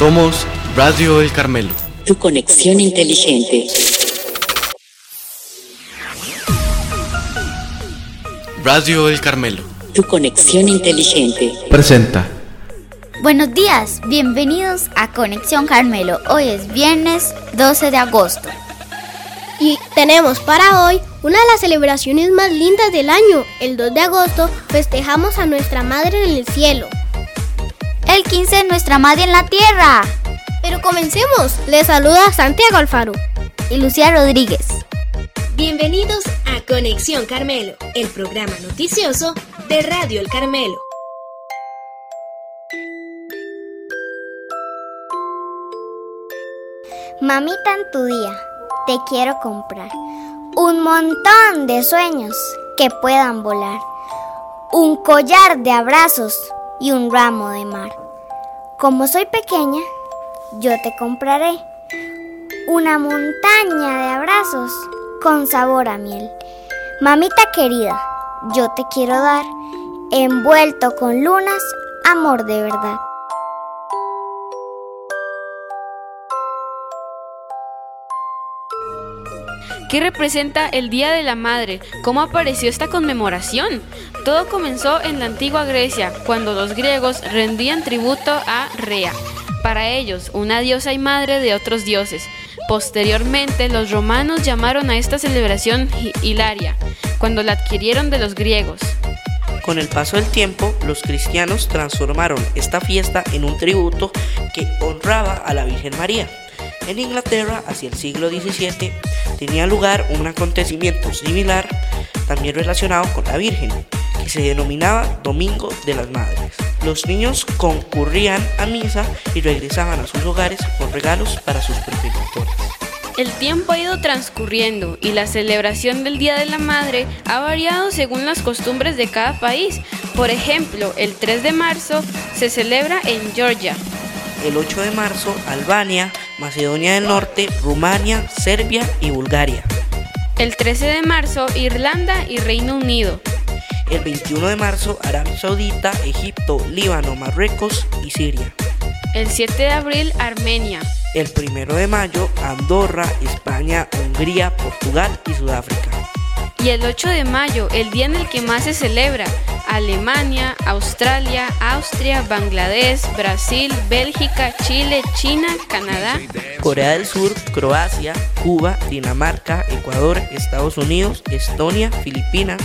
Somos Radio El Carmelo. Tu conexión inteligente. Radio El Carmelo. Tu conexión inteligente. Presenta. Buenos días, bienvenidos a Conexión Carmelo. Hoy es viernes 12 de agosto. Y tenemos para hoy una de las celebraciones más lindas del año. El 2 de agosto festejamos a nuestra Madre en el cielo. El 15 nuestra Madre en la tierra. Pero comencemos. Les saluda Santiago Alfaro y Lucía Rodríguez. Bienvenidos a Conexión Carmelo, el programa noticioso de Radio El Carmelo. Mamita en tu día, te quiero comprar un montón de sueños que puedan volar, un collar de abrazos y un ramo de mar. Como soy pequeña, yo te compraré una montaña de abrazos con sabor a miel. Mamita querida, yo te quiero dar, envuelto con lunas, amor de verdad. ¿Qué representa el Día de la Madre? ¿Cómo apareció esta conmemoración? Todo comenzó en la antigua Grecia, cuando los griegos rendían tributo a Rea, para ellos una diosa y madre de otros dioses. Posteriormente, los romanos llamaron a esta celebración Hilaria, cuando la adquirieron de los griegos. Con el paso del tiempo, los cristianos transformaron esta fiesta en un tributo que honraba a la Virgen María. En Inglaterra, hacia el siglo XVII, tenía lugar un acontecimiento similar, también relacionado con la Virgen, que se denominaba Domingo de las Madres. Los niños concurrían a misa y regresaban a sus hogares con regalos para sus progenitores. El tiempo ha ido transcurriendo y la celebración del Día de la Madre ha variado según las costumbres de cada país. Por ejemplo, el 3 de marzo se celebra en Georgia. El 8 de marzo, Albania, Macedonia del Norte, Rumania, Serbia y Bulgaria. El 13 de marzo, Irlanda y Reino Unido. El 21 de marzo, Arabia Saudita, Egipto, Líbano, Marruecos y Siria. El 7 de abril, Armenia. El 1 de mayo, Andorra, España, Hungría, Portugal y Sudáfrica. Y el 8 de mayo, el día en el que más se celebra, Alemania, Australia, Austria, Bangladesh, Brasil, Bélgica, Chile, China, Canadá, Corea del Sur, Croacia, Cuba, Dinamarca, Ecuador, Estados Unidos, Estonia, Filipinas,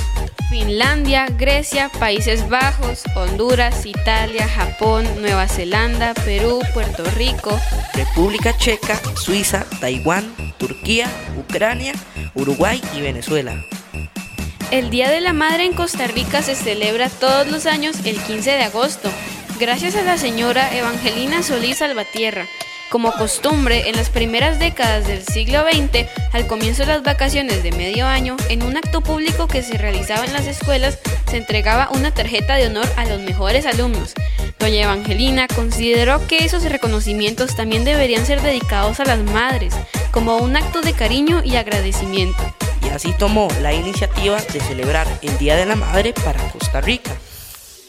Finlandia, Grecia, Países Bajos, Honduras, Italia, Japón, Nueva Zelanda, Perú, Puerto Rico, República Checa, Suiza, Taiwán, Turquía, Ucrania, Uruguay y Venezuela. El Día de la Madre en Costa Rica se celebra todos los años el 15 de agosto, gracias a la señora Evangelina Solís Salvatierra. Como costumbre, en las primeras décadas del siglo XX, al comienzo de las vacaciones de medio año, en un acto público que se realizaba en las escuelas, se entregaba una tarjeta de honor a los mejores alumnos. Doña Evangelina consideró que esos reconocimientos también deberían ser dedicados a las madres, como un acto de cariño y agradecimiento así tomó la iniciativa de celebrar el Día de la Madre para Costa Rica,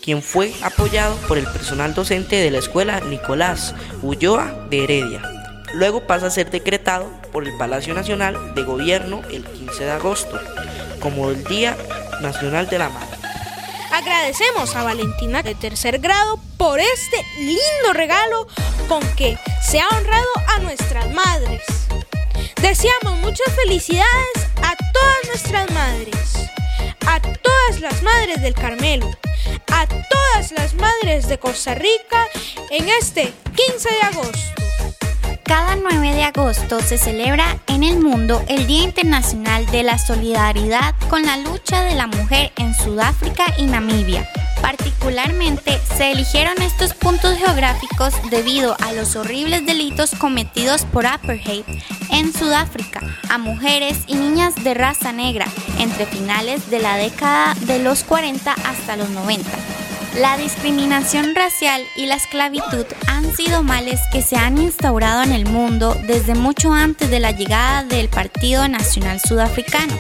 quien fue apoyado por el personal docente de la escuela Nicolás Ulloa de Heredia. Luego pasa a ser decretado por el Palacio Nacional de Gobierno el 15 de agosto como el Día Nacional de la Madre. Agradecemos a Valentina de tercer grado por este lindo regalo con que se ha honrado a nuestras madres. Deseamos muchas felicidades a todas nuestras madres, a todas las madres del Carmelo, a todas las madres de Costa Rica en este 15 de agosto. Cada 9 de agosto se celebra en el mundo el Día Internacional de la Solidaridad con la lucha de la mujer en Sudáfrica y Namibia. Particularmente se eligieron estos puntos geográficos debido a los horribles delitos cometidos por apartheid en Sudáfrica a mujeres y niñas de raza negra entre finales de la década de los 40 hasta los 90. La discriminación racial y la esclavitud han sido males que se han instaurado en el mundo desde mucho antes de la llegada del Partido Nacional Sudafricano.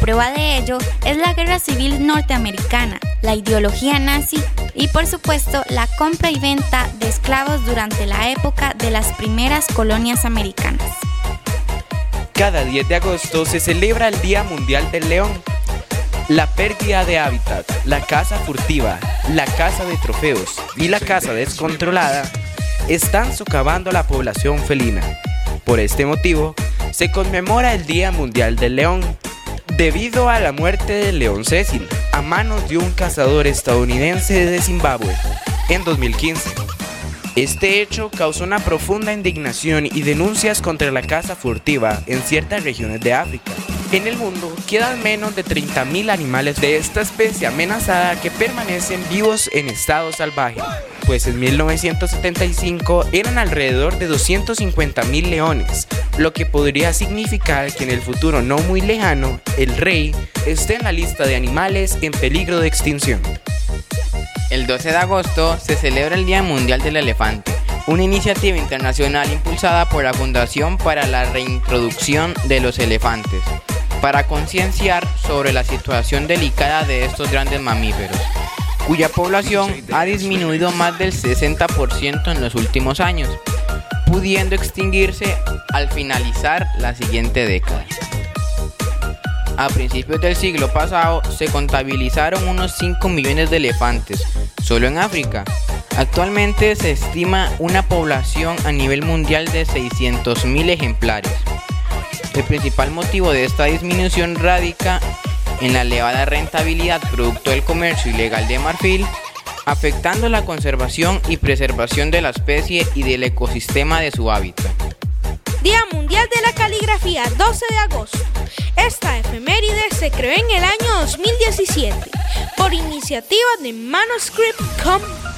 Prueba de ello es la Guerra Civil Norteamericana. La ideología nazi y por supuesto la compra y venta de esclavos durante la época de las primeras colonias americanas. Cada 10 de agosto se celebra el Día Mundial del León. La pérdida de hábitat, la caza furtiva, la caza de trofeos y la caza descontrolada están socavando la población felina. Por este motivo, se conmemora el Día Mundial del León, debido a la muerte del león Cecil a manos de un cazador estadounidense de Zimbabue en 2015. Este hecho causó una profunda indignación y denuncias contra la caza furtiva en ciertas regiones de África. En el mundo quedan menos de 30.000 animales de esta especie amenazada que permanecen vivos en estado salvaje, pues en 1975 eran alrededor de 250.000 leones, lo que podría significar que en el futuro no muy lejano, el rey esté en la lista de animales en peligro de extinción. El 12 de agosto se celebra el Día Mundial del Elefante, una iniciativa internacional impulsada por la Fundación para la Reintroducción de los Elefantes, para concienciar sobre la situación delicada de estos grandes mamíferos, cuya población ha disminuido más del 60% en los últimos años, pudiendo extinguirse al finalizar la siguiente década. A principios del siglo pasado se contabilizaron unos 5 millones de elefantes, solo en África. Actualmente se estima una población a nivel mundial de 600.000 ejemplares. El principal motivo de esta disminución radica en la elevada rentabilidad producto del comercio ilegal de marfil, afectando la conservación y preservación de la especie y del ecosistema de su hábitat. Día Mundial de la Caligrafía, 12 de agosto. Esta efeméride se creó en el año 2017 por iniciativa de Manuscript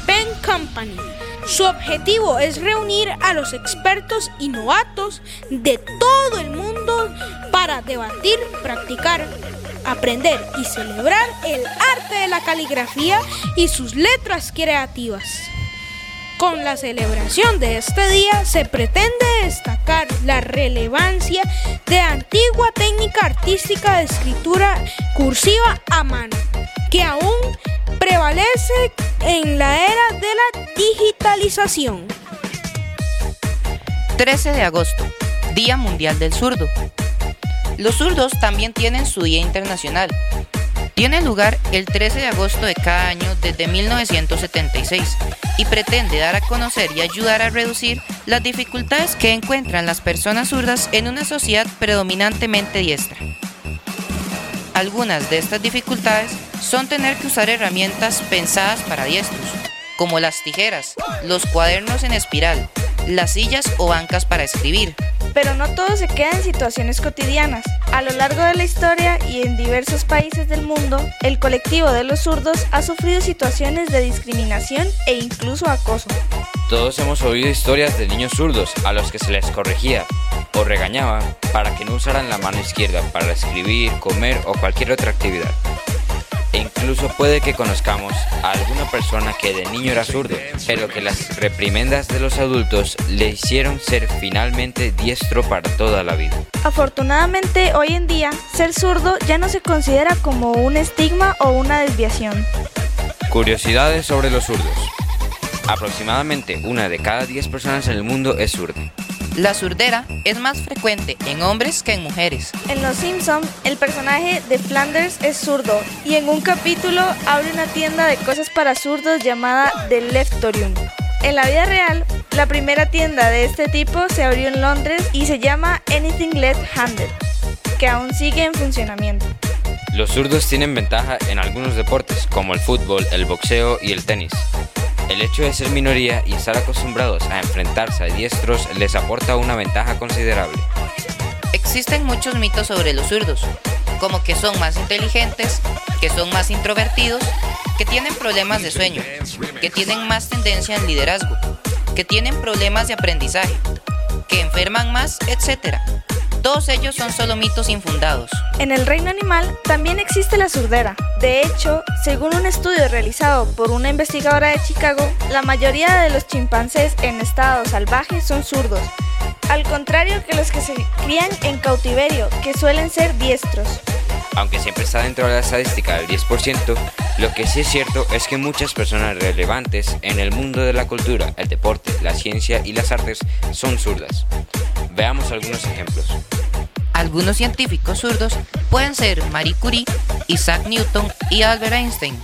Pen Company. Su objetivo es reunir a los expertos y novatos de todo el mundo para debatir, practicar, aprender y celebrar el arte de la caligrafía y sus letras creativas. Con la celebración de este día se pretende destacar la relevancia de antigua técnica artística de escritura cursiva a mano, que aún prevalece en la era de la digitalización. 13 de agosto, Día Mundial del Zurdo. Los zurdos también tienen su Día Internacional, tiene lugar el 13 de agosto de cada año desde 1976 y pretende dar a conocer y ayudar a reducir las dificultades que encuentran las personas zurdas en una sociedad predominantemente diestra. Algunas de estas dificultades son tener que usar herramientas pensadas para diestros, como las tijeras, los cuadernos en espiral, las sillas o bancas para escribir, pero no todo se queda en situaciones cotidianas. A lo largo de la historia y en diversos países del mundo, el colectivo de los zurdos ha sufrido situaciones de discriminación e incluso acoso. Todos hemos oído historias de niños zurdos a los que se les corregía o regañaba para que no usaran la mano izquierda para escribir, comer o cualquier otra actividad. E incluso puede que conozcamos a alguna persona que de niño era zurdo, pero que las reprimendas de los adultos le hicieron ser finalmente diestro para toda la vida. Afortunadamente, hoy en día, ser zurdo ya no se considera como un estigma o una desviación. Curiosidades sobre los zurdos. Aproximadamente una de cada 10 personas en el mundo es zurda. La surdera es más frecuente en hombres que en mujeres. En Los Simpson, el personaje de Flanders es zurdo y en un capítulo abre una tienda de cosas para zurdos llamada The Leftorium. En la vida real, la primera tienda de este tipo se abrió en Londres y se llama Anything Left Handed, que aún sigue en funcionamiento. Los zurdos tienen ventaja en algunos deportes como el fútbol, el boxeo y el tenis. El hecho de ser minoría y estar acostumbrados a enfrentarse a diestros les aporta una ventaja considerable. Existen muchos mitos sobre los zurdos, como que son más inteligentes, que son más introvertidos, que tienen problemas de sueño, que tienen más tendencia al liderazgo, que tienen problemas de aprendizaje, que enferman más, etc. Todos ellos son solo mitos infundados. En el reino animal también existe la surdera. De hecho, según un estudio realizado por una investigadora de Chicago, la mayoría de los chimpancés en estado salvaje son zurdos, al contrario que los que se crían en cautiverio, que suelen ser diestros. Aunque siempre está dentro de la estadística del 10%, Lo que sí es cierto es que muchas personas relevantes en el mundo de la cultura, el deporte, la ciencia y las artes son zurdas. Veamos algunos ejemplos. Algunos científicos zurdos pueden ser Marie Curie, Isaac Newton y Albert Einstein.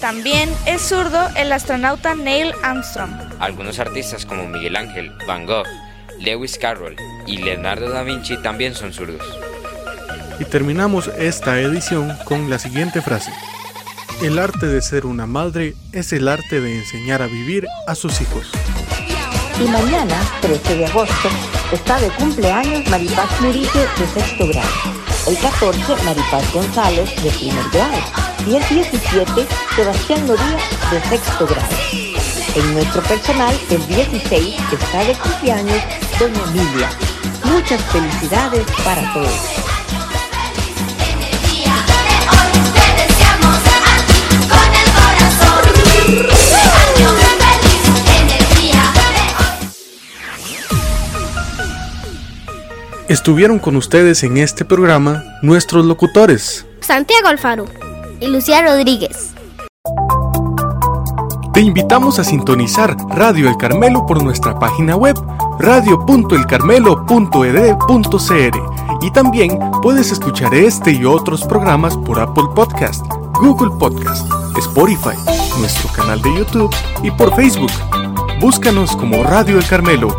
También es zurdo el astronauta Neil Armstrong. Algunos artistas como Miguel Ángel, Van Gogh, Lewis Carroll y Leonardo da Vinci también son zurdos. Y terminamos esta edición con la siguiente frase. El arte de ser una madre es el arte de enseñar a vivir a sus hijos. Y mañana, 13 de agosto, está de cumpleaños Maripaz Murique de sexto grado. El 14, Maripaz González de primer grado. Y el 17, Sebastián Loría de sexto grado. En nuestro personal, el 16 está de cumpleaños Doña Emilia. Muchas felicidades para todos. Estuvieron con ustedes en este programa nuestros locutores. Santiago Alfaro y Lucía Rodríguez. Te invitamos a sintonizar Radio El Carmelo por nuestra página web radio.elcarmelo.ed.cr y también puedes escuchar este y otros programas por Apple Podcast, Google Podcast, Spotify, nuestro canal de YouTube y por Facebook. Búscanos como Radio El Carmelo.